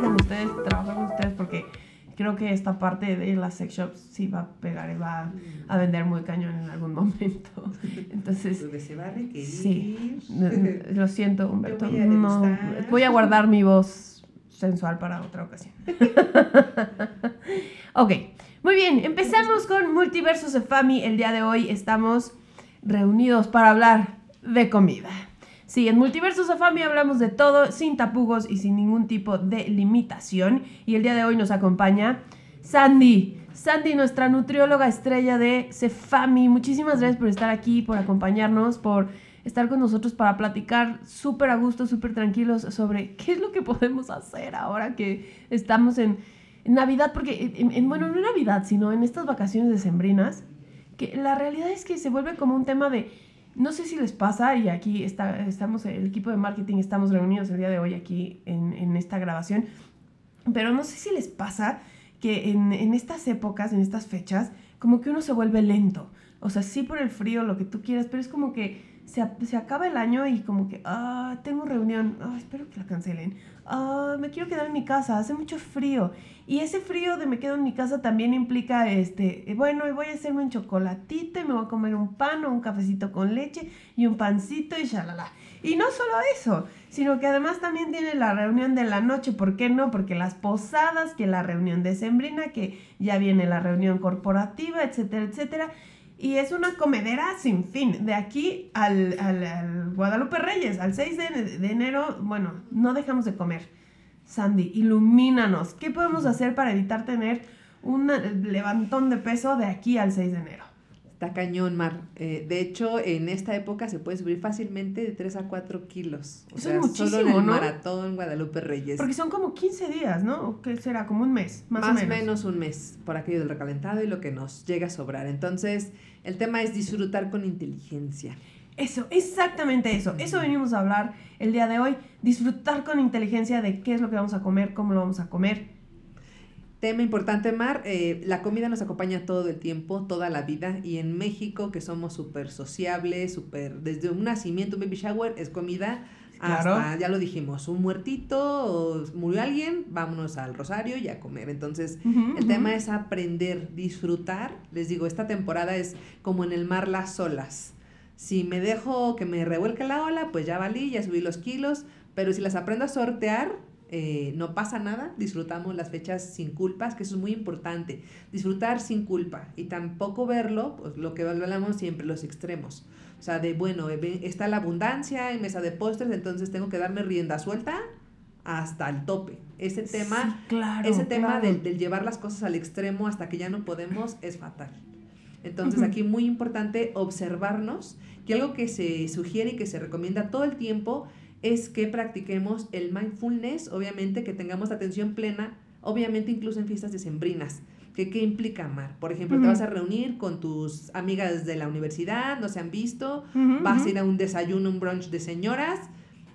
con ustedes, trabajar con ustedes porque creo que esta parte de las sex shops sí va a pegar y va a vender muy cañón en algún momento. Entonces, se va a requerir. sí, lo siento, Humberto. voy a no, voy a guardar mi voz sensual para otra ocasión. ok, muy bien, empezamos con Multiversos de Fami. El día de hoy estamos reunidos para hablar de comida. Sí, en Multiversos de Fami hablamos de todo, sin tapujos y sin ningún tipo de limitación. Y el día de hoy nos acompaña Sandy. Sandy, nuestra nutrióloga estrella de Cefami. Muchísimas gracias por estar aquí, por acompañarnos, por estar con nosotros para platicar súper a gusto, súper tranquilos sobre qué es lo que podemos hacer ahora que estamos en, Navidad. Porque, en- bueno, no en Navidad, sino en estas vacaciones decembrinas, que la realidad es que se vuelve como un tema de no sé si les pasa, y aquí estamos, el equipo de marketing estamos reunidos el día de hoy aquí en, en esta grabación, pero no sé si les pasa que en, en estas épocas, en estas fechas, como que uno se vuelve lento. O sea, sí por el frío, lo que tú quieras, pero es como que se, se acaba el año y como que, ah, tengo reunión, ah, espero que la cancelen. Ah, me quiero quedar en mi casa, hace mucho frío. Y ese frío de me quedo en mi casa también implica, este, eh, bueno, voy a hacerme un chocolatito y me voy a comer un pan o un cafecito con leche y un pancito y shalala. Y no solo eso, sino que además también tiene la reunión de la noche, ¿por qué no? Porque las posadas, que la reunión decembrina, que ya viene la reunión corporativa, etcétera, etcétera. Y es una comedera sin fin. De aquí al, al- al Guadalupe Reyes, al 6 de, de enero, bueno, no dejamos de comer. Sandy, ilumínanos. ¿Qué podemos hacer para evitar tener un levantón de peso de aquí al 6 de enero? Está cañón, Mar. Eh, de hecho, en esta época se puede subir fácilmente de 3 a 4 kilos. O Eso sea, es solo en muchísimo, el ¿no? maratón Guadalupe Reyes. Porque son como 15 días, ¿no? ¿O qué será? Como un mes, más, Más o menos. un mes por aquello del recalentado y lo que nos llega a sobrar. Entonces, el tema es disfrutar con inteligencia. Eso, exactamente eso. Eso venimos a hablar el día de hoy. Disfrutar con inteligencia de qué es lo que vamos a comer, cómo lo vamos a comer. Tema importante, Mar, eh, la comida nos acompaña todo el tiempo, toda la vida, y en México, que somos súper sociables, súper, desde un nacimiento, un baby shower, es comida, Claro. hasta, ya lo dijimos, un muertito, murió alguien, vámonos al rosario y a comer. Entonces, Ujú, el ujú. tema es aprender, disfrutar. Les digo, esta temporada es como en el mar las olas. Si me dejo que me revuelque la ola, pues ya valí, ya subí los kilos, pero si las aprendo a sortear, eh, no pasa nada, disfrutamos las fechas sin culpas, que eso es muy importante, disfrutar sin culpa y tampoco verlo, pues lo que hablamos siempre, los extremos. O sea, de bueno, está la abundancia en mesa de postres, entonces tengo que darme rienda suelta hasta el tope. Ese tema, Sí, claro, ese tema claro. del, del llevar las cosas al extremo hasta que ya no podemos es fatal. Entonces aquí muy importante observarnos, que algo que se sugiere y que se recomienda todo el tiempo es que practiquemos el mindfulness, obviamente que tengamos atención plena, obviamente incluso en fiestas decembrinas. ¿Qué, ¿Qué implica amar? Por ejemplo, te vas a reunir con tus amigas de la universidad, no se han visto, vas a ir a un desayuno, un brunch de señoras,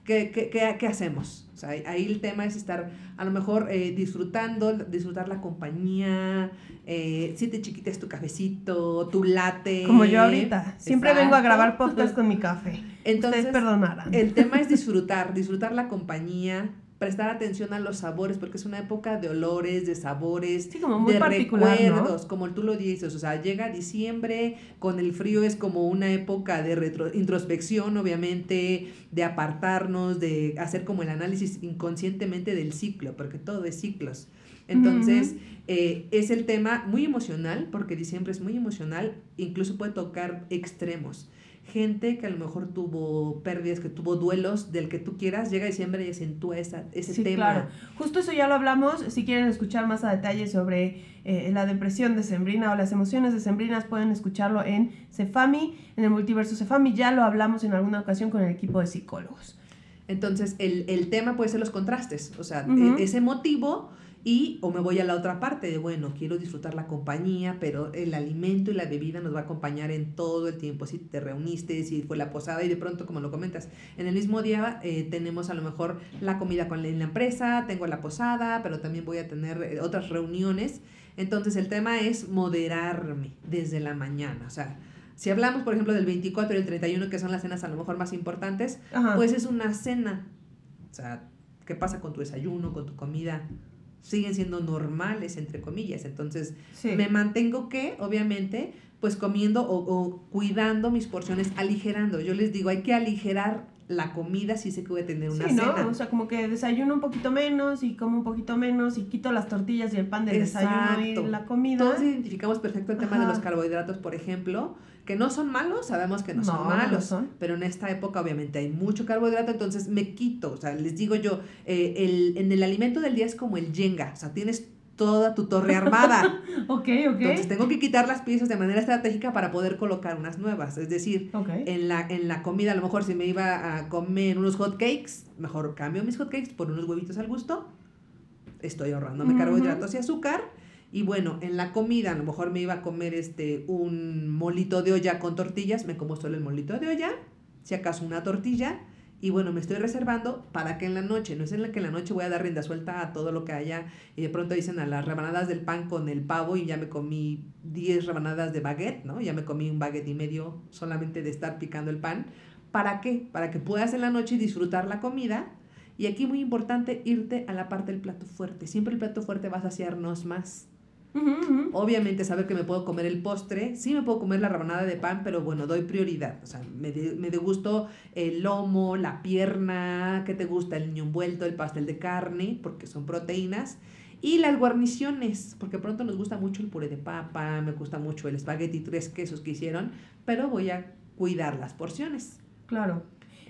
¿qué, qué, qué, qué hacemos? O sea, ahí el tema es estar a lo mejor eh, disfrutando, disfrutar la compañía, eh, si te chiquitas tu cafecito, tu latte. Como yo ahorita. Siempre vengo a Exacto. grabar podcast con mi café. Entonces, Ustedes perdonarán. el tema es disfrutar, disfrutar la compañía, prestar atención a los sabores, porque es una época de olores, de sabores, Sí, como muy de recuerdos, como tú lo dices, o sea, llega diciembre, con el frío es como una época de retro- introspección, obviamente, de apartarnos, de hacer como el análisis inconscientemente del ciclo, porque todo es ciclos. Entonces, eh, es el tema muy emocional, porque diciembre es muy emocional, incluso puede tocar extremos. Gente que a lo mejor tuvo pérdidas, que tuvo duelos del que tú quieras, llega diciembre y acentúa esa, ese Sí, tema. claro. Justo eso ya lo hablamos. Si quieren escuchar más a detalle sobre eh, la depresión decembrina o las emociones decembrinas, pueden escucharlo en Cefami, en el multiverso Cefami. Ya lo hablamos en alguna ocasión con el equipo de psicólogos. Entonces, el, el tema puede ser los contrastes, o sea, e- ese motivo y o me voy a la otra parte de, bueno, quiero disfrutar la compañía, pero el alimento y la bebida nos va a acompañar en todo el tiempo, si te reuniste, si fue la posada y de pronto, como lo comentas, en el mismo día eh, tenemos a lo mejor la comida con la, en la empresa, tengo la posada, pero también voy a tener eh, otras reuniones. Entonces, el tema es moderarme desde la mañana, o sea, si hablamos, por ejemplo, del 24 y el 31, que son las cenas a lo mejor más importantes, Ajá. pues es una cena. O sea, ¿Qué pasa con tu desayuno, con tu comida? Siguen siendo normales, entre comillas. Entonces, Sí. me mantengo que, obviamente, pues comiendo o, o cuidando mis porciones, aligerando. Yo les digo, hay que aligerar la comida que voy a tener una Sí, ¿no? cena. O sea, como que desayuno un poquito menos y como un poquito menos y quito las tortillas y el pan del desayuno y la comida. Todos identificamos perfecto el tema de los carbohidratos, por ejemplo, que no son malos, sabemos que no, son no malos, son. pero en esta época obviamente hay mucho carbohidrato, entonces me quito, o sea, les digo yo, eh, el, en el alimento del día es como el Jenga, o sea, tienes toda tu torre armada, Ok, ok. entonces tengo que quitar las piezas de manera estratégica para poder colocar unas nuevas, es decir, Ok. en la, en la comida, a lo mejor si me iba a comer unos hot cakes, mejor cambio mis hot cakes por unos huevitos al gusto. Estoy ahorrándome Ujú. carbohidratos y azúcar. Y bueno, en la comida, a lo mejor me iba a comer este un molito de olla con tortillas, me como solo el molito de olla, si acaso una tortilla. Y bueno, me estoy reservando para que en la noche, no es en la que en la noche voy a dar rienda suelta a todo lo que haya. Y de pronto dicen a las rebanadas del pan con el pavo y ya me comí 10 rebanadas de baguette, ¿no? Ya me comí un baguette y medio solamente de estar picando el pan. ¿Para qué? Para que puedas en la noche disfrutar la comida. Y aquí muy importante irte a la parte del plato fuerte. Siempre el plato fuerte va a saciarnos más. Obviamente saber que me puedo comer el postre, sí me puedo comer la rebanada de pan, pero bueno, doy prioridad. O sea, me, de- me degusto el lomo, la pierna, ¿qué te gusta? El niño envuelto, el pastel de carne, porque son proteínas. Y las guarniciones, porque pronto nos gusta mucho el puré de papa, me gusta mucho el espagueti tres quesos que hicieron, pero voy a cuidar las porciones. Claro.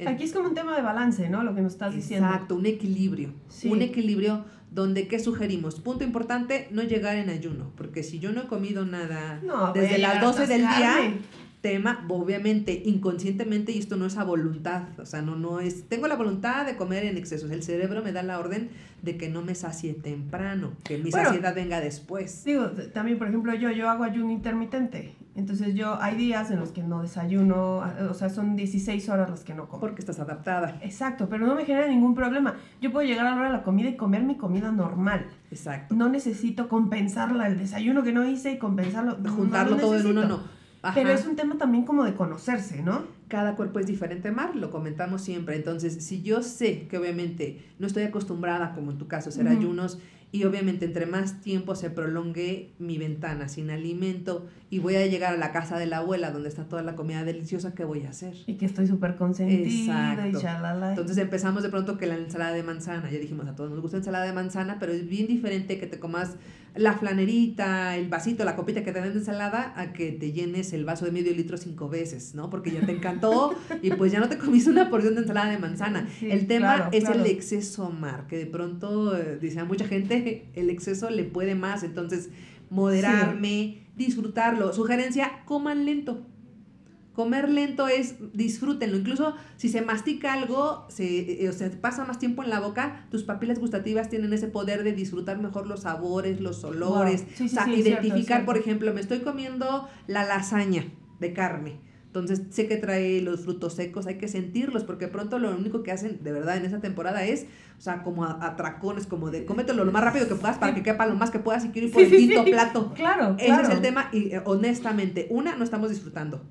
Aquí es como un tema de balance, ¿no? Lo que nos estás diciendo. Exacto, un equilibrio. Sí. Un equilibrio donde, ¿qué sugerimos? Punto importante, no llegar en ayuno, porque si yo no he comido nada No, desde las llegar a 12 del día. Tema, obviamente, inconscientemente, y esto no es a voluntad, o sea, no, no es, tengo la voluntad de comer en exceso, el cerebro me da la orden de que no me sacie temprano, que mi Bueno. saciedad venga después. Digo, también, por ejemplo, yo, yo hago ayuno intermitente. Entonces yo, hay días en los que no desayuno, o sea, son 16 horas las que no como. Porque estás adaptada. Exacto, pero no me genera ningún problema. Yo puedo llegar a la hora de la comida y comer mi comida normal. Exacto. No necesito compensarla, el desayuno que no hice y compensarlo. Juntarlo lo todo en uno, no. Ajá. Pero es un tema también como de conocerse, ¿no? cada cuerpo es diferente, Mar, lo comentamos siempre. Entonces, si yo sé que obviamente no estoy acostumbrada, como en tu caso, a hacer ayunos, y obviamente entre más tiempo se prolongue mi ventana sin alimento y voy a llegar a la casa de la abuela donde está toda la comida deliciosa, ¿qué voy a hacer? Y que estoy súper consentida y Exacto. chalala. Entonces empezamos de pronto que la ensalada de manzana, ya dijimos, a todos nos gusta ensalada de manzana, pero es bien diferente que te comas la flanerita, el vasito, la copita que te dan de ensalada, a que te llenes el vaso de medio litro cinco veces, ¿no? Porque ya te encantó y pues ya no te comiste una porción de ensalada de manzana. Sí, el tema claro, es claro. el exceso, Mar, que de pronto, eh, dice a mucha gente, el exceso le puede más, entonces moderarme, disfrutarlo. Sugerencia, coman lento. Comer lento es disfrútenlo. Incluso si se mastica algo, se, eh, o sea, pasa más tiempo en la boca, tus papilas gustativas tienen ese poder de disfrutar mejor los sabores, los olores. Wow. Sí, sí, o sea, identificar, cierto. por ejemplo, me estoy comiendo la lasaña de carne. Entonces sé que trae los frutos secos, hay que sentirlos, porque pronto lo único que hacen de verdad en esa temporada es, o sea, como a- atracones, como de cómetelo lo más rápido que puedas para que quepa lo más que puedas y quiero ir por Sí, el quinto sí. plato. Claro, Ese claro. es el tema y eh, honestamente, una, no estamos disfrutando.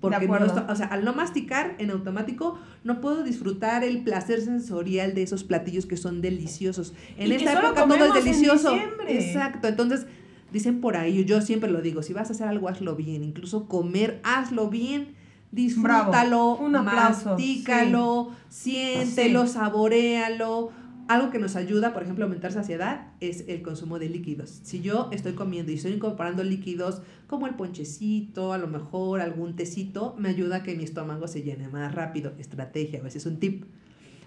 Porque no o sea, al no masticar en automático, no puedo disfrutar el placer sensorial de esos platillos que son deliciosos. En Y esta época todo es en delicioso. diciembre. Exacto. Entonces, dicen por ahí, yo siempre lo digo, si vas a hacer algo, hazlo bien. Incluso comer, hazlo bien. Disfrútalo, Un aplauso, mastícalo, siéntelo, saboréalo. Algo que nos ayuda, por ejemplo, a aumentar saciedad es el consumo de líquidos. Si yo estoy comiendo y estoy incorporando líquidos como el ponchecito, a lo mejor algún tecito, me ayuda a que mi estómago se llene más rápido. Estrategia, a veces un tip.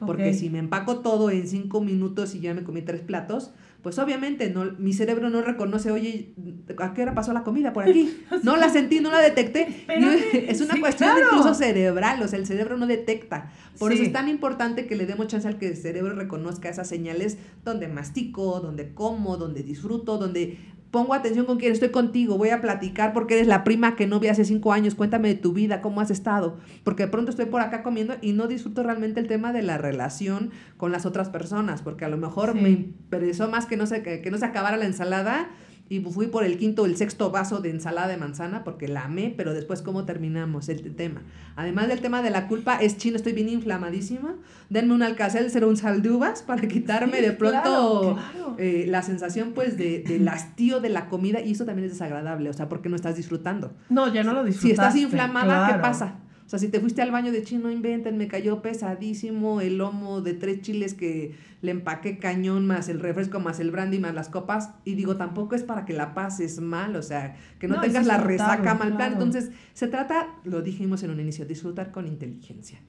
Porque si me empaco todo en cinco minutos y ya me comí tres platos, pues obviamente no, mi cerebro no reconoce, oye, ¿a qué hora pasó la comida por aquí? No la sentí, no la detecté. Espérate, es una sí, cuestión claro. incluso cerebral, o sea, el cerebro no detecta. Por eso es tan importante que le demos chance al que el cerebro reconozca esas señales donde mastico, donde como, donde disfruto, donde pongo atención con quien estoy contigo, voy a platicar porque eres la prima que no vi hace cinco años, cuéntame de tu vida, cómo has estado, porque de pronto estoy por acá comiendo y no disfruto realmente el tema de la relación con las otras personas, porque a lo mejor Sí. me interesó más que no se, que, que no se acabara la ensalada y fui por el quinto o el sexto vaso de ensalada de manzana porque la amé, pero después cómo terminamos el tema. Además del tema de la culpa, es chino, estoy bien inflamadísima. Denme un alcacel, será un sal de uvas para quitarme de pronto eh, la sensación pues de, del hastío de la comida y eso también es desagradable, o sea, porque no estás disfrutando. No, ya no lo disfrutas. Si estás inflamada, ¿qué pasa? O sea, si te fuiste al baño de chino, inventen, me cayó pesadísimo el lomo de tres chiles que le empaqué cañón, más el refresco, más el brandy, más las copas. Y digo, tampoco es para que la pases mal, o sea, que no, tengas la resaca mal plan. Entonces, se trata, lo dijimos en un inicio, disfrutar con inteligencia.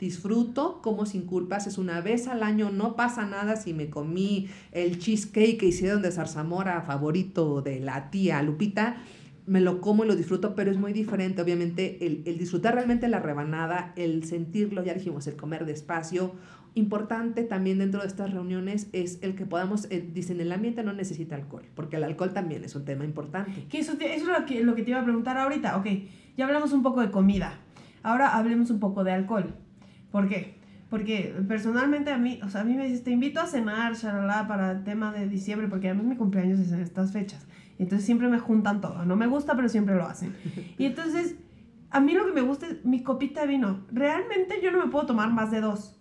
Disfruto como sin culpas, es una vez al año, no pasa nada si me comí el cheesecake que hicieron de zarzamora favorito de la tía Lupita me lo como y lo disfruto, pero es muy diferente, obviamente, el, el, disfrutar realmente la rebanada, el sentirlo, ya dijimos, el comer despacio. Importante también dentro de estas reuniones es el que podamos, eh, dicen, el ambiente no necesita alcohol, porque el alcohol también es un tema importante. Que eso, eso es lo que, lo que te iba a preguntar ahorita. Ok, ya hablamos un poco de comida, ahora hablemos un poco de alcohol. ¿Por qué? Porque personalmente a mí, o sea, a mí me dices, te invito a cenar, shalala, para el tema de diciembre, porque además mi cumpleaños es en estas fechas. Entonces siempre me juntan todo. No me gusta, pero siempre lo hacen. Y entonces, a mí lo que me gusta es mi copita de vino. Realmente yo no me puedo tomar más de dos.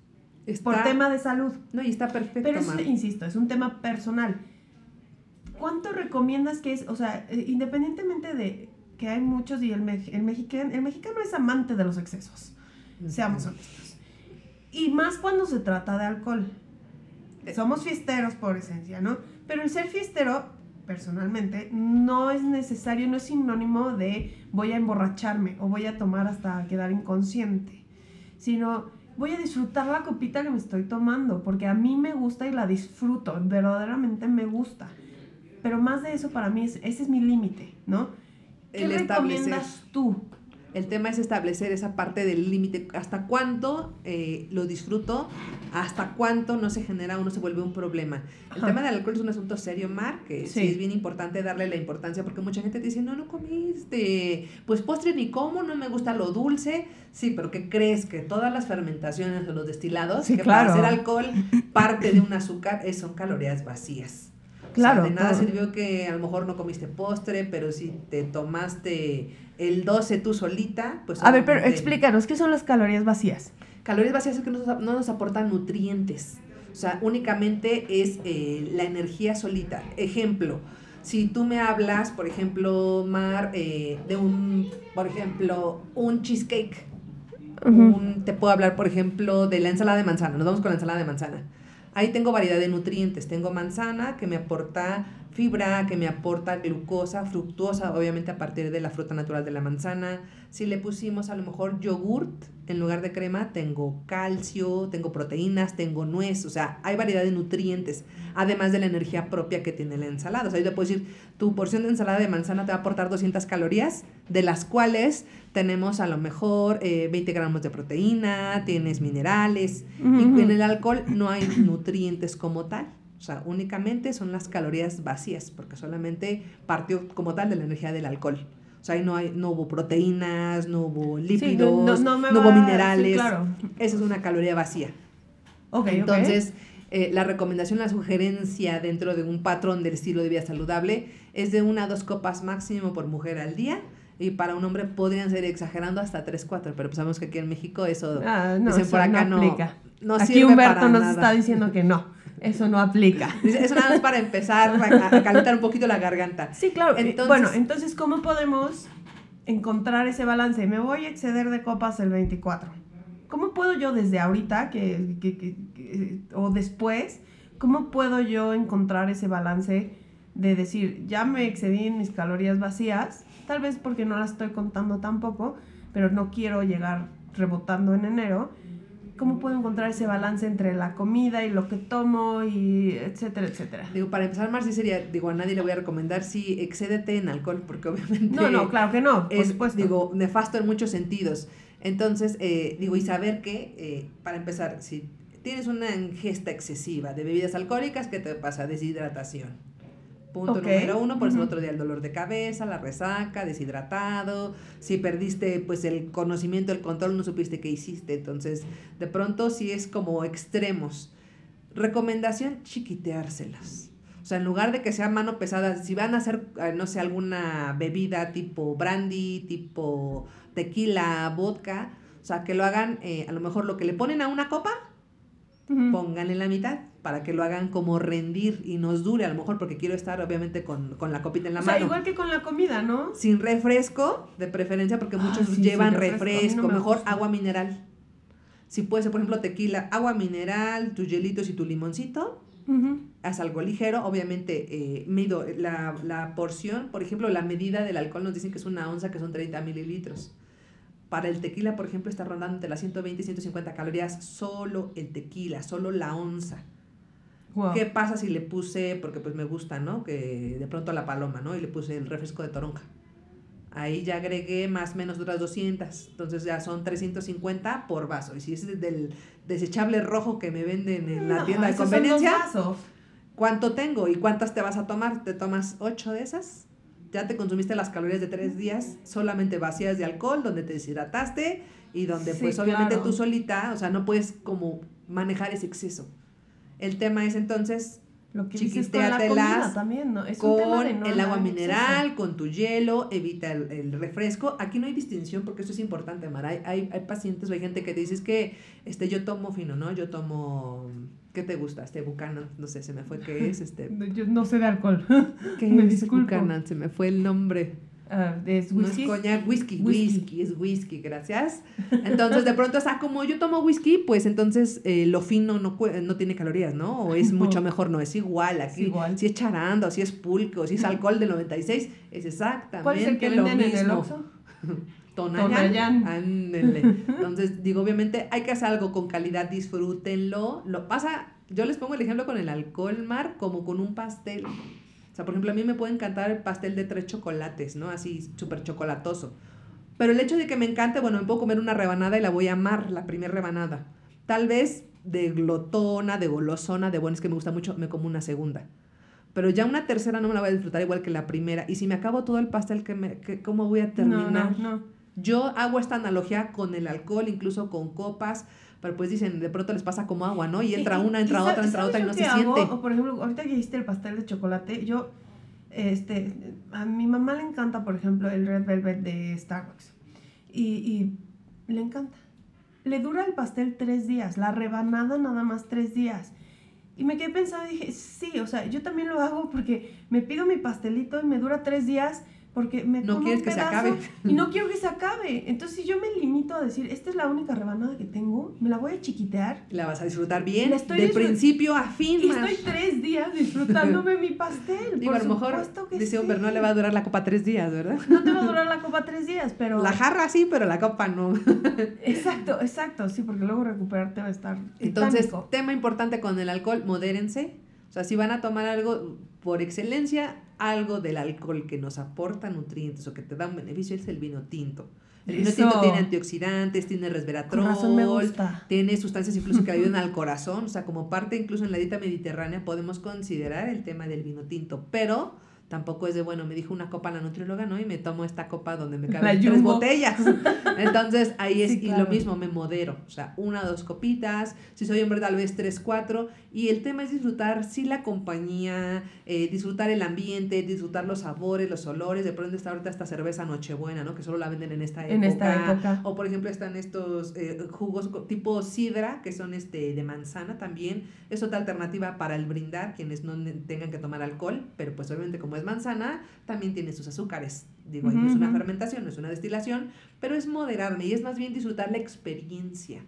por tema de salud. No, y está perfecto. Pero eso, insisto, es un tema personal. ¿Cuánto recomiendas que es, o sea, eh, independientemente de que hay muchos y el, el, mexicano, el mexicano es amante de los excesos, seamos honestos. Y más cuando se trata de alcohol. Eh. Somos fiesteros por esencia, ¿no? Pero el ser fiestero personalmente, no es necesario, no es sinónimo de voy a emborracharme o voy a tomar hasta quedar inconsciente, sino voy a disfrutar la copita que me estoy tomando, porque a mí me gusta y la disfruto, verdaderamente me gusta. Pero más de eso para mí, es, ese es mi límite, ¿no? ¿Qué recomiendas tú? El tema es establecer esa parte del límite, hasta cuánto eh, lo disfruto, hasta cuánto no se genera o no se vuelve un problema. El tema del alcohol es un asunto serio, Mar, que sí. es bien importante darle la importancia, porque mucha gente te dice, no, no comiste, pues postre ni como, no me gusta lo dulce. Sí, pero ¿qué crees? Que todas las fermentaciones o los destilados, que para hacer alcohol parte de un azúcar, son calorías vacías. Claro. de nada sirvió que a lo mejor no comiste postre, pero si te tomaste el 12 tú solita, pues... A ver, pero explícanos, ¿qué son las calorías vacías? Calorías vacías es que no, nos aportan nutrientes. O sea, únicamente es eh, la energía solita. Ejemplo, si tú me hablas, por ejemplo, Mar, eh, de un, por ejemplo, un cheesecake. te puedo hablar, por ejemplo, de la ensalada de manzana. Nos vamos con la ensalada de manzana. Ahí tengo variedad de nutrientes. Tengo manzana que me aporta fibra, que me aporta glucosa, fructuosa, obviamente a partir de la fruta natural de la manzana. Si le pusimos a lo mejor yogurt en lugar de crema, tengo calcio, tengo proteínas, tengo nuez, o sea, hay variedad de nutrientes, además de la energía propia que tiene la ensalada. O sea, yo te puedo decir, tu porción de ensalada de manzana te va a aportar 200 calorías, de las cuales tenemos a lo mejor 20 eh, gramos de proteína, tienes minerales, y en el alcohol no hay nutrientes como tal. O sea, únicamente son las calorías vacías, porque solamente partió como tal de la energía del alcohol. O sea, ahí no, hay, no hubo proteínas, no hubo lípidos, no, hubo minerales. Esa es una caloría vacía. Okay, Entonces, eh, la recomendación, la sugerencia dentro de un patrón del estilo de vida saludable es de una a dos copas máximo por mujer al día. Y para un hombre podrían ser exagerando hasta tres, cuatro, pero sabemos que aquí en México eso, ah, no, dicen por acá, no, no, Aquí Humberto nos está diciendo que no. Eso no aplica. Eso nada más para empezar a, calentar un poquito la garganta. Sí, claro. Entonces, bueno, entonces, ¿cómo podemos encontrar ese balance? Me voy a exceder de copas el 24. ¿Cómo puedo yo desde ahorita que, que, que, o después, cómo puedo yo encontrar ese balance de decir, ya me excedí en mis calorías vacías, tal vez porque no las estoy contando tampoco, pero no quiero llegar rebotando en enero? ¿Cómo puedo encontrar ese balance entre la comida y lo que tomo y etcétera, etcétera? Digo, para empezar, Marci, sería, digo, a nadie le voy a recomendar si excédete en alcohol, porque obviamente... No, no, claro que no, por es, pues Digo, nefasto en muchos sentidos. Entonces, eh, digo, y saber que, eh, para empezar, si tienes una ingesta excesiva de bebidas alcohólicas, ¿qué te pasa? Deshidratación Punto número uno, por eso el otro día el dolor de cabeza, la resaca, deshidratado, si perdiste pues el conocimiento, el control, no supiste qué hiciste, entonces de pronto sí es como extremos. Recomendación, chiquiteárselas. O sea, en lugar de que sea mano pesada, si van a hacer, eh, no sé, alguna bebida tipo brandy, tipo tequila, vodka, o sea, que lo hagan, eh, a lo mejor lo que le ponen a una copa, Ujú. pónganle la mitad para que lo hagan como rendir y nos dure, a lo mejor porque quiero estar obviamente con, con la copita en la o sea, mano. igual que con la comida, ¿no? Sin refresco, de preferencia, porque Ah, muchos sí, llevan refresco. No me mejor agua mineral. Si puede ser, por ejemplo, tequila, agua mineral, tus hielitos y tu limoncito, haz algo ligero. Obviamente, eh, mido la, la porción, por ejemplo, la medida del alcohol nos dicen que es una onza, que son 30 mililitros. Para el tequila, por ejemplo, está rondando entre las 120 y 150 calorías solo el tequila, solo la onza. Wow. ¿Qué pasa si le puse, porque pues me gusta, ¿no? Que de pronto la paloma, ¿no? Y le puse el refresco de toronja. Ahí ya agregué más o menos otras 200. Entonces ya son 350 por vaso. Y si es del desechable rojo que me venden en la tienda de conveniencia. ¿cuánto tengo y cuántas te vas a tomar? ¿Te tomas 8 de esas? Ya te consumiste las calorías de 3 días solamente vacías de alcohol, donde te deshidrataste y donde Sí, pues obviamente claro. tú solita, o sea, no puedes como manejar ese exceso. El tema es entonces Lo que dices con la comida también, ¿no? Es un tema con de no el agua mineral, con tu hielo, evita el, el refresco. Aquí no hay distinción porque esto es importante, Mara. Hay, hay, hay pacientes o hay gente que te dice es que este, yo tomo fino, ¿no? Yo tomo, ¿qué te gusta? Este Buchanan, no sé, se me fue qué es, este. Yo no sé de alcohol. ¿qué Me es disculpo. Buchanan? Se me fue el nombre. Ah, ¿Es No es whisky? coñac, whisky, Whisky. whisky, es whisky, gracias. Entonces, de pronto, está como yo tomo whisky, pues entonces eh, lo fino no, tiene calorías, ¿no? O es mucho mejor, no, es igual. Es Aquí, igual. si es charanda, o si es pulque, o si es alcohol del 96, es exactamente ¿Cuál es el que lo venden en el mismo. Oxxo? Tonayán. Ándele. Entonces, digo, obviamente hay que hacer algo con calidad, disfrútenlo. Lo pasa, yo les pongo el ejemplo con el alcohol, Mar, como con un pastel. O sea, por ejemplo, a mí me puede encantar el pastel de tres chocolates, ¿no? Así, súper chocolatoso. Pero el hecho de que me encante, bueno, me puedo comer una rebanada y la voy a amar, la primera rebanada. Tal vez de glotona, de golosona, de bueno, es que me gusta mucho, me como una segunda. Pero ya una tercera no me la voy a disfrutar igual que la primera. Y si me acabo todo el pastel, ¿qué me, qué- ¿cómo voy a terminar? No, no, no. Yo hago esta analogía con el alcohol, incluso con copas, pero pues dicen, de pronto les pasa como agua, ¿no? Y entra una, entra y otra, entra ¿sabes otra y no se hago? siente. O por ejemplo, ahorita que hiciste el pastel de chocolate, yo, este, a mi mamá le encanta, por ejemplo, el Red Velvet de Starbucks. Y, y le encanta. Le dura el pastel tres días, la rebanada nada más tres días. Y me quedé pensando y dije, sí, o sea, yo también lo hago porque me pido mi pastelito y me dura tres días porque me No como quieres un que se pedazo acabe. Y no quiero que se acabe. Entonces, si yo me limito a decir, esta es la única rebanada que tengo, me la voy a chiquitear La vas a disfrutar bien, La estoy de principio a fin, y estoy tres días disfrutándome mi pastel. Digo, por a lo mejor, dice sí. Humber, no le va a durar la copa tres días, ¿verdad? No te va a durar la copa tres días, pero... La jarra sí, pero la copa no. Exacto, exacto, sí, porque luego recuperarte va a estar Entonces, titánico. tema importante con el alcohol, modérense. O sea, si van a tomar algo por excelencia, algo del alcohol que nos aporta nutrientes o que te da un beneficio es el vino tinto. El vino Eso. tinto tiene antioxidantes, tiene resveratrol, tiene sustancias incluso que ayudan al corazón, o sea, como parte incluso en la dieta mediterránea podemos considerar el tema del vino tinto, pero tampoco es de, bueno, me dijo una copa la nutrióloga, ¿no? Y me tomo esta copa donde me caben tres botellas. Entonces, ahí es, Sí, y lo mismo, me modero, o sea, una o dos copitas, si soy hombre tal vez tres, cuatro, y el tema es disfrutar, sí, la compañía, eh, disfrutar el ambiente, disfrutar los sabores, los olores, de pronto está ahorita esta cerveza Nochebuena, ¿no? Que solo la venden en esta época. En esta época. O por ejemplo están estos eh, jugos tipo sidra, que son este de manzana también. Es otra alternativa para el brindar, quienes no tengan que tomar alcohol, pero pues obviamente como es manzana, también tiene sus azúcares. Digo, ahí no es una fermentación, no es una destilación, pero es moderarme y es más bien disfrutar la experiencia.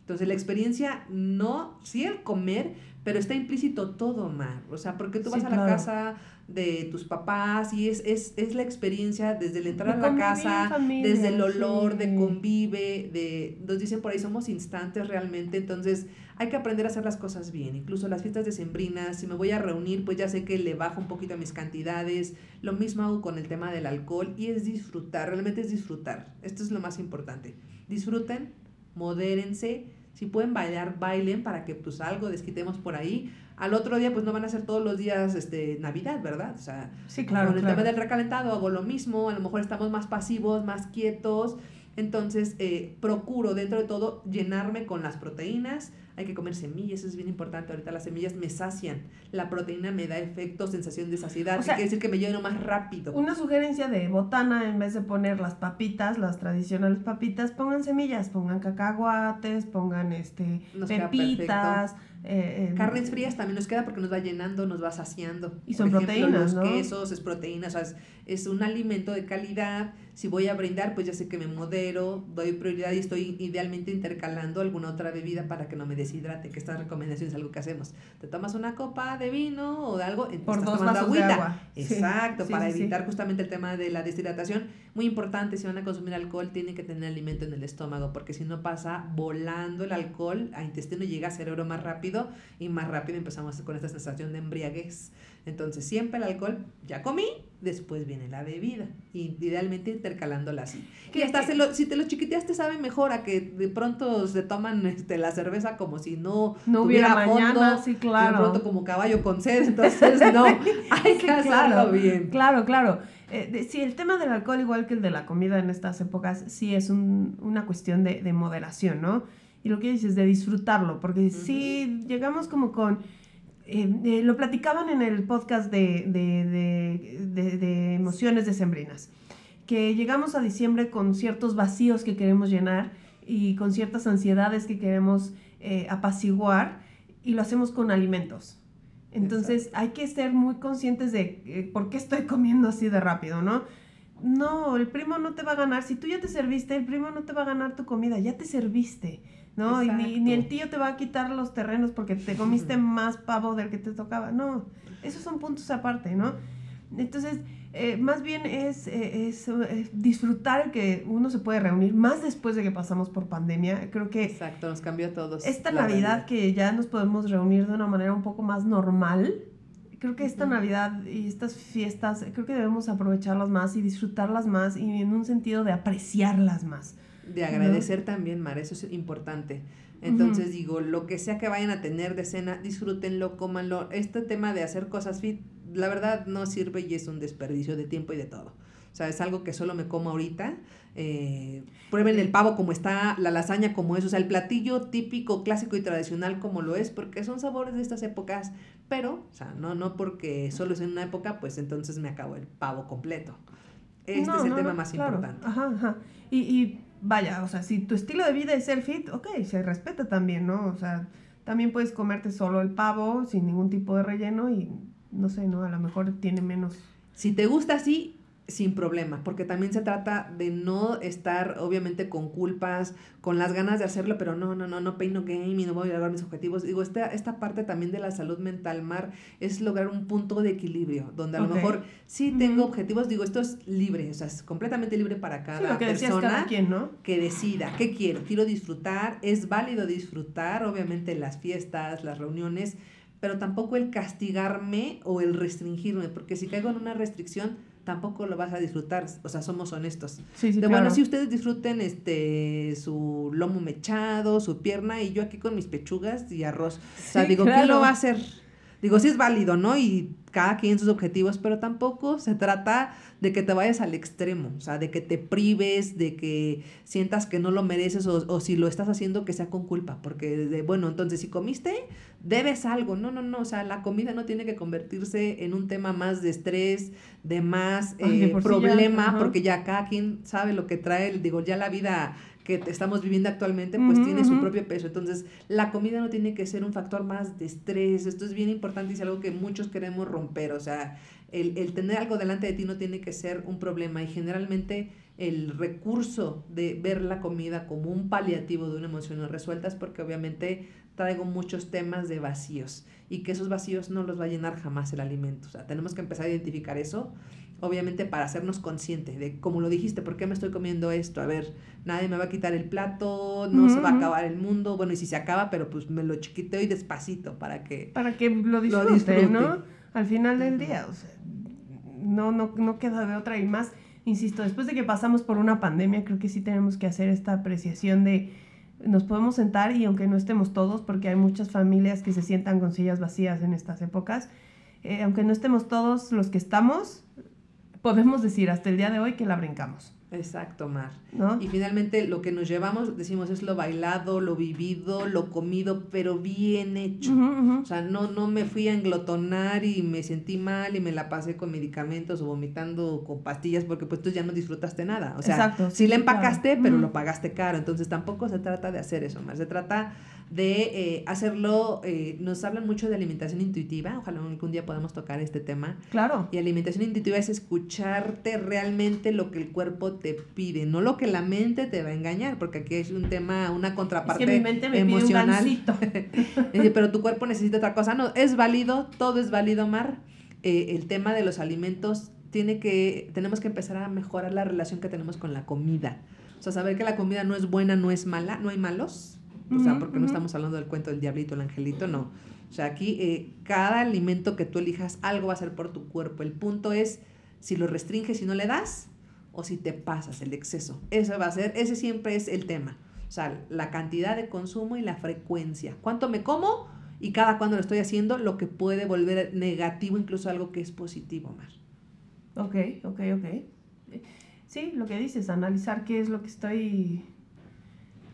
Entonces la experiencia no, sí el comer, pero está implícito todo, Mar. O sea, porque tú Sí, vas a la claro. casa de tus papás y es, es, es la experiencia desde el entrar a la casa, familia, desde el olor, de convive, de, nos dicen por ahí somos instantes realmente, entonces hay que aprender a hacer las cosas bien, incluso las fiestas decembrinas, si me voy a reunir, pues ya sé que le bajo un poquito a mis cantidades, lo mismo hago con el tema del alcohol y es disfrutar, realmente es disfrutar, esto es lo más importante, disfruten, modérense, si pueden bailar, bailen para que pues algo desquitemos por ahí. Al otro día pues no van a ser todos los días este Navidad, ¿verdad? O sea, Sí, claro, con el claro. tema del recalentado hago lo mismo, a lo mejor estamos más pasivos, más quietos, entonces eh, procuro dentro de todo llenarme con las proteínas, hay que comer semillas, eso es bien importante. Ahorita las semillas me sacian, la proteína me da efecto, sensación de saciedad, O sea, quiere decir que me lleno más rápido. Una sugerencia de botana, en vez de poner las papitas, las tradicionales papitas, pongan semillas, pongan cacahuates, pongan este Nos pepitas, eh, eh, Carnes frías también nos queda porque nos va llenando, nos va saciando. Y Por son ejemplo, proteínas, los ¿no? quesos es proteína, o sea, es, es un alimento de calidad. Si voy a brindar, pues ya sé que me modero, doy prioridad y estoy idealmente intercalando alguna otra bebida para que no me deshidrate, que esta recomendación es algo que hacemos. Te tomas una copa de vino o de algo, Por estás dos tomando de agüita. agua. Exacto, sí, para sí, sí. evitar justamente el tema de la deshidratación. Muy importante, si van a consumir alcohol, tienen que tener alimento en el estómago, porque si no pasa volando el alcohol a intestino, llega a cerebro más rápido y más rápido empezamos con esta sensación de embriaguez. Entonces, siempre el alcohol, ya comí, después viene la bebida, y idealmente intercalándola así. Que- Y hasta se lo- si te lo chiquiteas te sabe mejor a que de pronto se toman este, la cerveza como si no, no hubiera mañana, fondo, sí, y de pronto como caballo con sed, entonces no, hay que Sí, hacerlo claro. bien. Claro, claro. Eh, de- sí, el tema del alcohol, igual que el de la comida en estas épocas, sí es un- una cuestión de, de moderación, ¿no? Y lo que dices, de disfrutarlo, porque sí llegamos como con... eh, eh, lo platicaban en el podcast de, de, de, de- emociones decembrinas, que llegamos a diciembre con ciertos vacíos que queremos llenar y con ciertas ansiedades que queremos eh, apaciguar y lo hacemos con alimentos. Entonces hay que ser muy conscientes de por qué estoy comiendo así de rápido, ¿no? No, el primo no te va a ganar. Si tú ya te serviste, el primo no te va a ganar tu comida, ya te serviste, ¿no? Y ni, el tío te va a quitar los terrenos porque te comiste más pavo del que te tocaba. No, esos son puntos aparte, ¿no? Entonces, eh, más bien es, eh, es, eh, disfrutar que uno se puede reunir, más después de que pasamos por pandemia. Creo que Exacto, nos cambió a todos. esta Navidad realidad. que ya nos podemos reunir de una manera un poco más normal, creo que esta. Navidad y estas fiestas, creo que debemos aprovecharlas más y disfrutarlas más y en un sentido de apreciarlas más. De agradecer también, Mar, eso es importante. Entonces digo, lo que sea que vayan a tener de cena, disfrútenlo, cómanlo. Este tema de hacer cosas fit, la verdad no sirve y es un desperdicio de tiempo y de todo. O sea, es algo que solo me como ahorita. Eh, prueben el pavo como está, la lasaña como es, o sea, el platillo típico, clásico y tradicional como lo es, porque son sabores de estas épocas, pero, o sea, no, no porque solo es en una época, pues entonces me acabo el pavo completo. Este No, es el no, tema no, más claro. importante. Ajá, ajá. Y, y vaya, o sea, si tu estilo de vida es ser fit, ok, se respeta también, ¿no? O sea, también puedes comerte solo el pavo sin ningún tipo de relleno y no sé, ¿no? A lo mejor tiene menos Si te gusta así, sin problema, porque también se trata de no estar obviamente con culpas, con las ganas de hacerlo, pero no, no, no, no pain no game y no voy a lograr mis objetivos. Digo, esta, esta parte también de la salud mental, Mar, es lograr un punto de equilibrio, donde a lo mejor sí tengo objetivos, digo, esto es libre, o sea, es completamente libre para cada Sí, que persona cada quien, ¿no? que decida qué quiero. Quiero disfrutar, es válido disfrutar, obviamente, las fiestas, las reuniones, pero tampoco el castigarme o el restringirme, porque si caigo en una restricción, tampoco lo vas a disfrutar. O sea, somos honestos. Sí, sí, de claro. bueno, si ustedes disfruten este su lomo mechado, su pierna, y yo aquí con mis pechugas y arroz. O sea, digo, ¿quién claro. lo va a hacer? Digo, sí es válido, ¿no? Y cada quien sus objetivos, pero tampoco se trata de que te vayas al extremo, o sea, de que te prives, de que sientas que no lo mereces o, o si lo estás haciendo que sea con culpa, porque, de, bueno, entonces si comiste, debes algo, no, no, no, o sea, la comida no tiene que convertirse en un tema más de estrés, de más Ay, de eh, por sí ya, problema, porque ya cada quien sabe lo que trae, digo, ya la vida que estamos viviendo actualmente, pues Ujú, tiene su ujú. propio peso. Entonces, la comida no tiene que ser un factor más de estrés. Esto es bien importante y es algo que muchos queremos romper. O sea, el, el tener algo delante de ti no tiene que ser un problema. Y generalmente el recurso de ver la comida como un paliativo de una emoción no resuelta es porque obviamente traigo muchos temas de vacíos y que esos vacíos no los va a llenar jamás el alimento. O sea, tenemos que empezar a identificar eso, obviamente para hacernos conscientes de, como lo dijiste, ¿por qué me estoy comiendo esto? A ver, nadie me va a quitar el plato, no se va a acabar el mundo, bueno, y si se acaba, pero pues me lo chiquiteo y despacito para que... Para que lo disfrute, disfrute. ¿no? Al final del día, o sea, no, no, no queda de otra y más, insisto, después de que pasamos por una pandemia, creo que sí tenemos que hacer esta apreciación de nos podemos sentar y aunque no estemos todos, porque hay muchas familias que se sientan con sillas vacías en estas épocas, eh, aunque no estemos todos los que estamos, podemos decir hasta el día de hoy que la brincamos. Exacto, Mar. ¿no? Y finalmente lo que nos llevamos, decimos, es lo bailado, lo vivido, lo comido, pero bien hecho. O sea, no, no me fui a englotonar y me sentí mal y me la pasé con medicamentos o vomitando con pastillas porque pues tú ya no disfrutaste nada. O sea, Exacto, sí, claro. empacaste, pero lo pagaste caro. Entonces tampoco se trata de hacer eso, más se trata de eh, hacerlo, eh, nos hablan mucho de alimentación intuitiva, ojalá algún día podamos tocar este tema. Claro. Y alimentación intuitiva es escucharte realmente lo que el cuerpo te pide, no lo que la mente te va a engañar, porque aquí es un tema, una Es contraparte que mi mente me emocional. pide un pero tu cuerpo necesita otra cosa. No, es válido, todo es válido, Mar. Eh, el tema de los alimentos tiene que, tenemos que empezar a mejorar la relación que tenemos con la comida. O sea, saber que la comida no es buena, no es mala, no hay malos. O sea, porque no ujú. estamos hablando del cuento del diablito, el angelito, no. O sea, aquí eh, cada alimento que tú elijas, algo va a ser por tu cuerpo. El punto es si lo restringes y no le das, o si te pasas el exceso. Eso va a ser, ese siempre es el tema. O sea, la cantidad de consumo y la frecuencia. ¿Cuánto me como? Y cada cuándo lo estoy haciendo, lo que puede volver negativo, incluso algo que es positivo, Mar. Ok, ok, ok. Sí, lo que dices, analizar qué es lo que estoy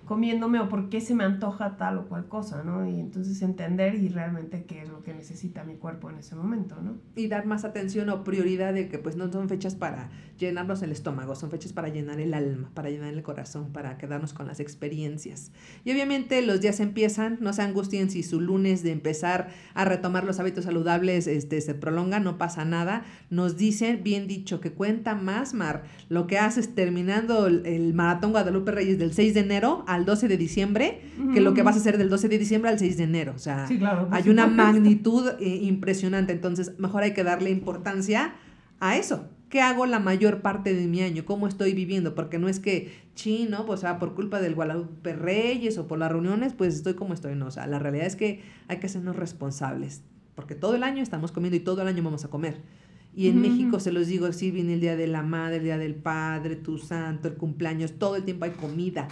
comiéndome o por qué se me antoja tal o cual cosa, ¿no? Y entonces entender y realmente qué es lo que necesita mi cuerpo en ese momento, ¿no? y dar más atención o prioridad de que pues no son fechas para llenarnos el estómago, son fechas para llenar el alma, para llenar el corazón, para quedarnos con las experiencias. Y obviamente los días empiezan, no se angustien si su lunes de empezar a retomar los hábitos saludables este, se prolonga, no pasa nada. Nos dicen, bien dicho, que cuenta más, Mar, lo que haces terminando el, el maratón Guadalupe Reyes del 6 de enero al 12 de diciembre, que lo que vas a hacer del 12 de diciembre al 6 de enero. O sea, Sí, claro. por hay una magnitud eh, impresionante, entonces mejor hay que darle importancia a eso. ¿Qué hago la mayor parte de mi año? ¿Cómo estoy viviendo? Porque no es que, chino, pues, o sea, por culpa del Guadalupe Reyes o por las reuniones, pues estoy como estoy. No, o sea, la realidad es que hay que hacernos responsables, porque todo el año estamos comiendo y todo el año vamos a comer. Y en Ujú, México ujú. se los digo, sí, viene el Día de la Madre, el Día del Padre, tu santo, el cumpleaños, todo el tiempo hay comida.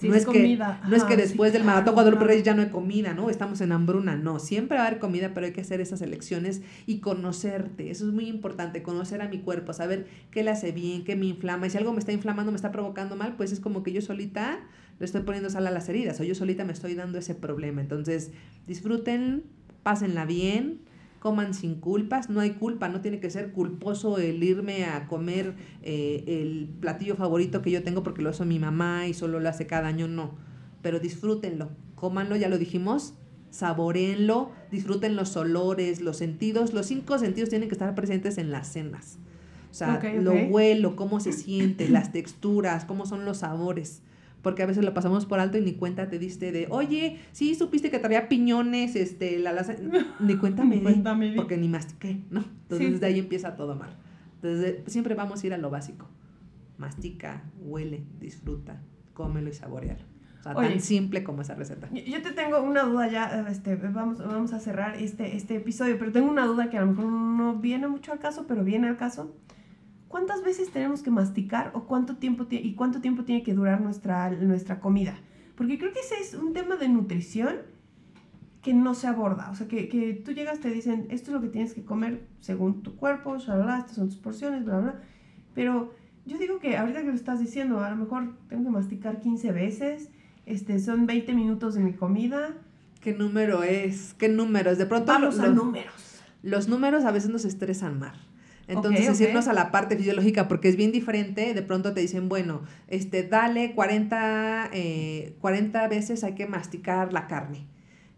Sí, no, es que, comida. no es que sí, después del claro, maratón Guadalupe. Reyes ya no hay comida, ¿no? Estamos en hambruna. No, siempre va a haber comida, pero hay que hacer esas elecciones y conocerte. Eso es muy importante, conocer a mi cuerpo, saber qué le hace bien, qué me inflama. Y si algo me está inflamando, me está provocando mal, pues es como que yo solita le estoy poniendo sal a las heridas o yo solita me estoy dando ese problema. Entonces, disfruten, pásenla bien, coman sin culpas, no hay culpa, no tiene que ser culposo el irme a comer eh, el platillo favorito que yo tengo porque lo hace mi mamá y solo lo hace cada año, no, pero disfrútenlo, cómanlo, ya lo dijimos, saborenlo, disfruten los olores, los sentidos, los cinco sentidos tienen que estar presentes en las cenas. O sea, lo huelo, cómo se siente, las texturas, cómo son los sabores. Porque a veces lo pasamos por alto y ni cuenta te diste de, oye, sí supiste que traía piñones, este, la lasaña. Ni cuenta me di, porque ni mastiqué, ¿no? Entonces Sí. desde ahí empieza todo mal. Entonces de- siempre vamos a ir a lo básico. Mastica, huele, disfruta, cómelo y saborealo. O sea, Oye. tan simple como esa receta. Yo- Yo te tengo una duda ya, este, vamos, vamos a cerrar este, este episodio, pero tengo una duda que a lo mejor no viene mucho al caso, pero viene al caso. ¿Cuántas veces tenemos que masticar o cuánto tiempo tie- y cuánto tiempo tiene que durar nuestra, nuestra comida? Porque creo que ese es un tema de nutrición que no se aborda. O sea, que, que tú llegas, te dicen, esto es lo que tienes que comer según tu cuerpo, shalala, estas son tus porciones, bla, bla. Pero yo digo que ahorita que lo estás diciendo, a lo mejor tengo que masticar 15 veces, este, son 20 minutos de mi comida. ¿Qué número es? ¿Qué números? De pronto Vamos lo- a números. los números a veces nos estresan más. Entonces, Ok, es ok. irnos a la parte fisiológica, porque es bien diferente. De pronto te dicen, bueno, este, dale 40, eh, 40 veces hay que masticar la carne,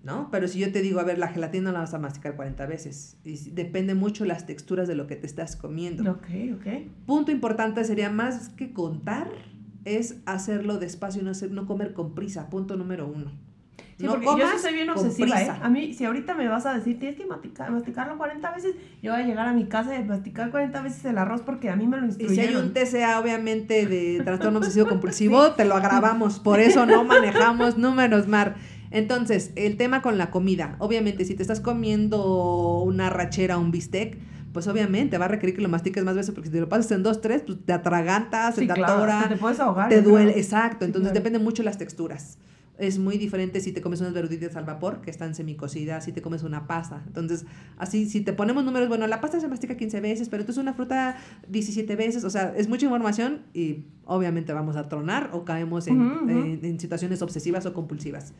¿no? Pero si yo te digo, a ver, la gelatina no la vas a masticar 40 veces. Y depende mucho las texturas de lo que te estás comiendo. Ok, ok. Punto importante sería más que contar, es hacerlo despacio y no, hacer, no comer con prisa. Punto número uno. Sí, no porque yo sí comas soy bien obsesiva, ¿eh? A mí, si ahorita me vas a decir, tienes que masticar, masticarlo 40 veces, yo voy a llegar a mi casa y masticar 40 veces el arroz porque a mí me lo Y si instruyeron. hay un TCA, obviamente, de trastorno obsesivo compulsivo, te lo agravamos. Por eso no manejamos números, Mar. Entonces, el tema con la comida. Obviamente, si te estás comiendo una rachera o un bistec, pues obviamente va a requerir que lo mastiques más veces, porque si te lo pasas en dos, tres, pues te atragantas, se Sí, te claro, atora, te puedes ahogar. te duele. creo. Exacto. Sí, Entonces, claro. depende mucho de las texturas. Es muy diferente si te comes unas verduditas al vapor, que están semicocidas, si te comes una pasta. Entonces, así, si te ponemos números, bueno, la pasta se mastica 15 veces, pero entonces una fruta 17 veces, o sea, es mucha información y obviamente vamos a tronar o caemos en, en, situaciones obsesivas o compulsivas.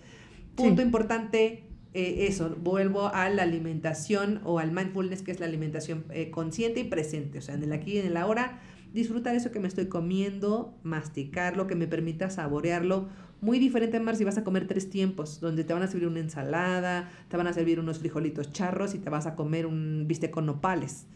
Punto importante, eh, eso, vuelvo a la alimentación o al mindfulness, que es la alimentación eh, consciente y presente, o sea, en el aquí y en el ahora, disfrutar eso que me estoy comiendo, masticarlo, que me permita saborearlo muy diferente, Mar, si vas a comer tres tiempos, donde te van a servir una ensalada, te van a servir unos frijolitos charros y te vas a comer un bistec con nopales.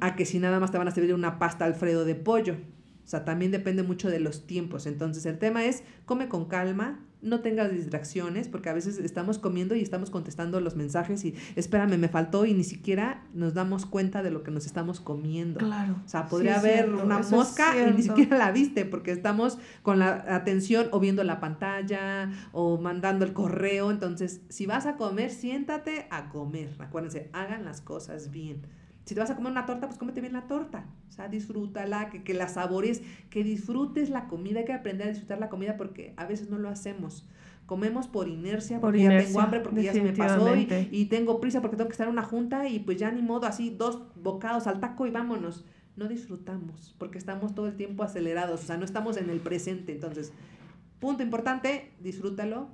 A que si nada más te van a servir una pasta alfredo de pollo. O sea, también depende mucho de los tiempos. Entonces, el tema es, come con calma, no tengas distracciones, porque a veces estamos comiendo y estamos contestando los mensajes y espérame, me faltó y ni siquiera nos damos cuenta de lo que nos estamos comiendo. Claro. O sea, podría haber una mosca y ni siquiera la viste porque estamos con la atención o viendo la pantalla o mandando el correo. Entonces, si vas a comer, siéntate a comer. Acuérdense, hagan las cosas bien. Si te vas a comer una torta, pues cómete bien la torta. O sea, disfrútala, que, que la sabores, que disfrutes la comida. Hay que aprender a disfrutar la comida porque a veces no lo hacemos. Comemos por inercia, porque ya tengo hambre, porque ya se me pasó y, y, tengo prisa porque tengo que estar en una junta y pues ya ni modo, así dos bocados al taco y vámonos. No disfrutamos porque estamos todo el tiempo acelerados, o sea, no estamos en el presente. Entonces, punto importante, disfrútalo.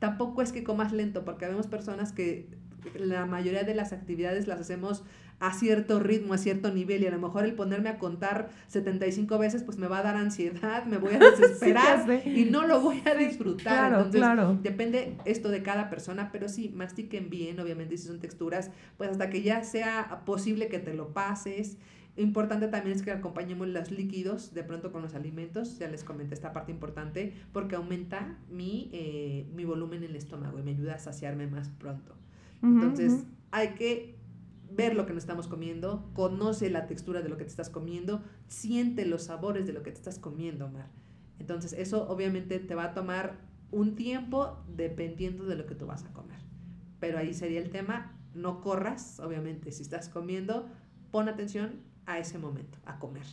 Tampoco es que comas lento, porque vemos personas que la mayoría de las actividades las hacemos a cierto ritmo, a cierto nivel y a lo mejor el ponerme a contar 75 veces pues me va a dar ansiedad, me voy a desesperar y no lo voy a disfrutar. Claro, Entonces, depende esto de cada persona, pero sí, mastiquen bien, obviamente si son texturas, pues hasta que ya sea posible que te lo pases. Importante también es que acompañemos los líquidos de pronto con los alimentos, ya les comenté esta parte importante, porque aumenta mi, eh, mi volumen en el estómago y me ayuda a saciarme más pronto. Entonces, hay que ver lo que nos estamos comiendo, conoce la textura de lo que te estás comiendo, siente los sabores de lo que te estás comiendo, Mar. Entonces, eso obviamente te va a tomar un tiempo dependiendo de lo que tú vas a comer. Pero ahí sería el tema, no corras, obviamente, si estás comiendo, pon atención a ese momento, a comer.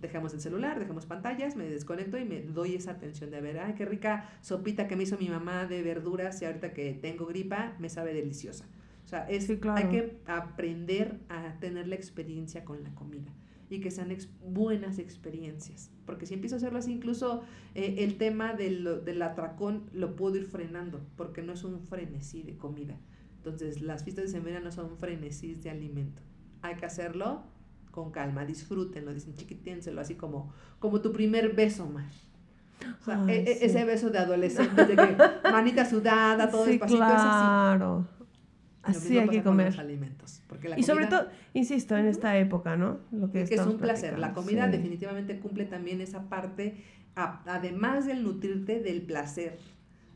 Dejamos el celular, dejamos pantallas, me desconecto y me doy esa atención de ver, ay, qué rica sopita que me hizo mi mamá de verduras y ahorita que tengo gripa, me sabe deliciosa. O sea, es, hay que aprender a tener la experiencia con la comida y que sean buenas experiencias. Porque si empiezo a hacerlo así, incluso eh, el tema del, del atracón lo puedo ir frenando, porque no es un frenesí de comida. Entonces, las fiestas de semana no son frenesís de alimento. Hay que hacerlo con calma, disfrútenlo, dicen chiquiténselo, así como, como tu primer beso, más. O sea, e, e, ese beso de adolescente, de que manita sudada, todo sí, despacito, claro. es así. Así hay que comer. alimentos, y sobre todo, insisto, en esta época, ¿no? Lo que, es un placer. La comida definitivamente cumple también esa parte, además del nutrirte, del placer,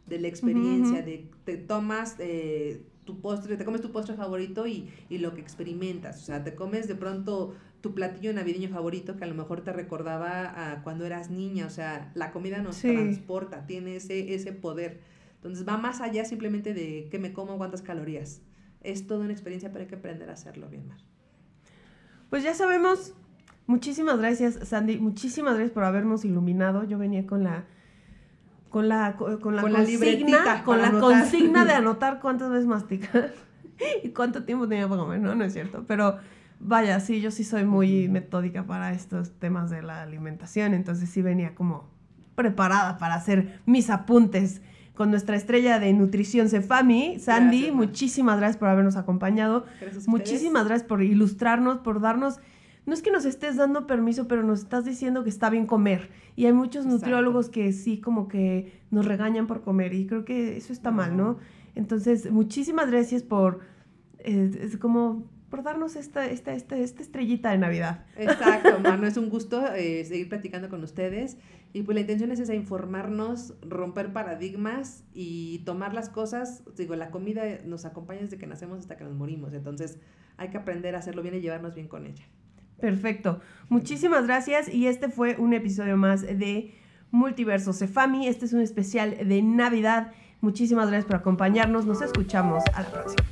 de la experiencia, de te tomas eh, tu postre, te comes tu postre favorito y, y, lo que experimentas. O sea, te comes de pronto tu platillo navideño favorito que a lo mejor te recordaba a cuando eras niña. O sea, la comida nos transporta, tiene ese, ese poder. Entonces va más allá simplemente de qué me como, cuántas calorías es toda una experiencia, pero hay que aprender a hacerlo bien más. Pues ya sabemos. Muchísimas gracias, Sandy. Muchísimas gracias por habernos iluminado. Yo venía con la con la con la consigna, con la consigna de anotar cuántas veces masticar y cuánto tiempo tenía para comer, no, no es cierto, pero vaya, sí, yo sí soy muy metódica para estos temas de la alimentación, entonces sí venía como preparada para hacer mis apuntes con nuestra estrella de nutrición Cefami, Sandy. muchísimas gracias por habernos acompañado. muchísimas gracias por ilustrarnos, por darnos no es que nos estés dando permiso, pero nos estás diciendo que está bien comer. Y hay muchos nutriólogos que sí como que nos regañan por comer y creo que eso está mal, ¿no? Entonces, muchísimas gracias por, eh, es como por darnos esta, esta, esta, esta estrellita de Navidad. Exacto, mano, es un gusto eh, seguir platicando con ustedes. Y pues la intención es esa, informarnos, romper paradigmas y tomar las cosas. Digo, la comida nos acompaña desde que nacemos hasta que nos morimos. Entonces hay que aprender a hacerlo bien y llevarnos bien con ella. Perfecto. Muchísimas gracias. Y este fue un episodio más de Multiverso Cefami. Este es un especial de Navidad. Muchísimas gracias por acompañarnos. Nos escuchamos a la próxima.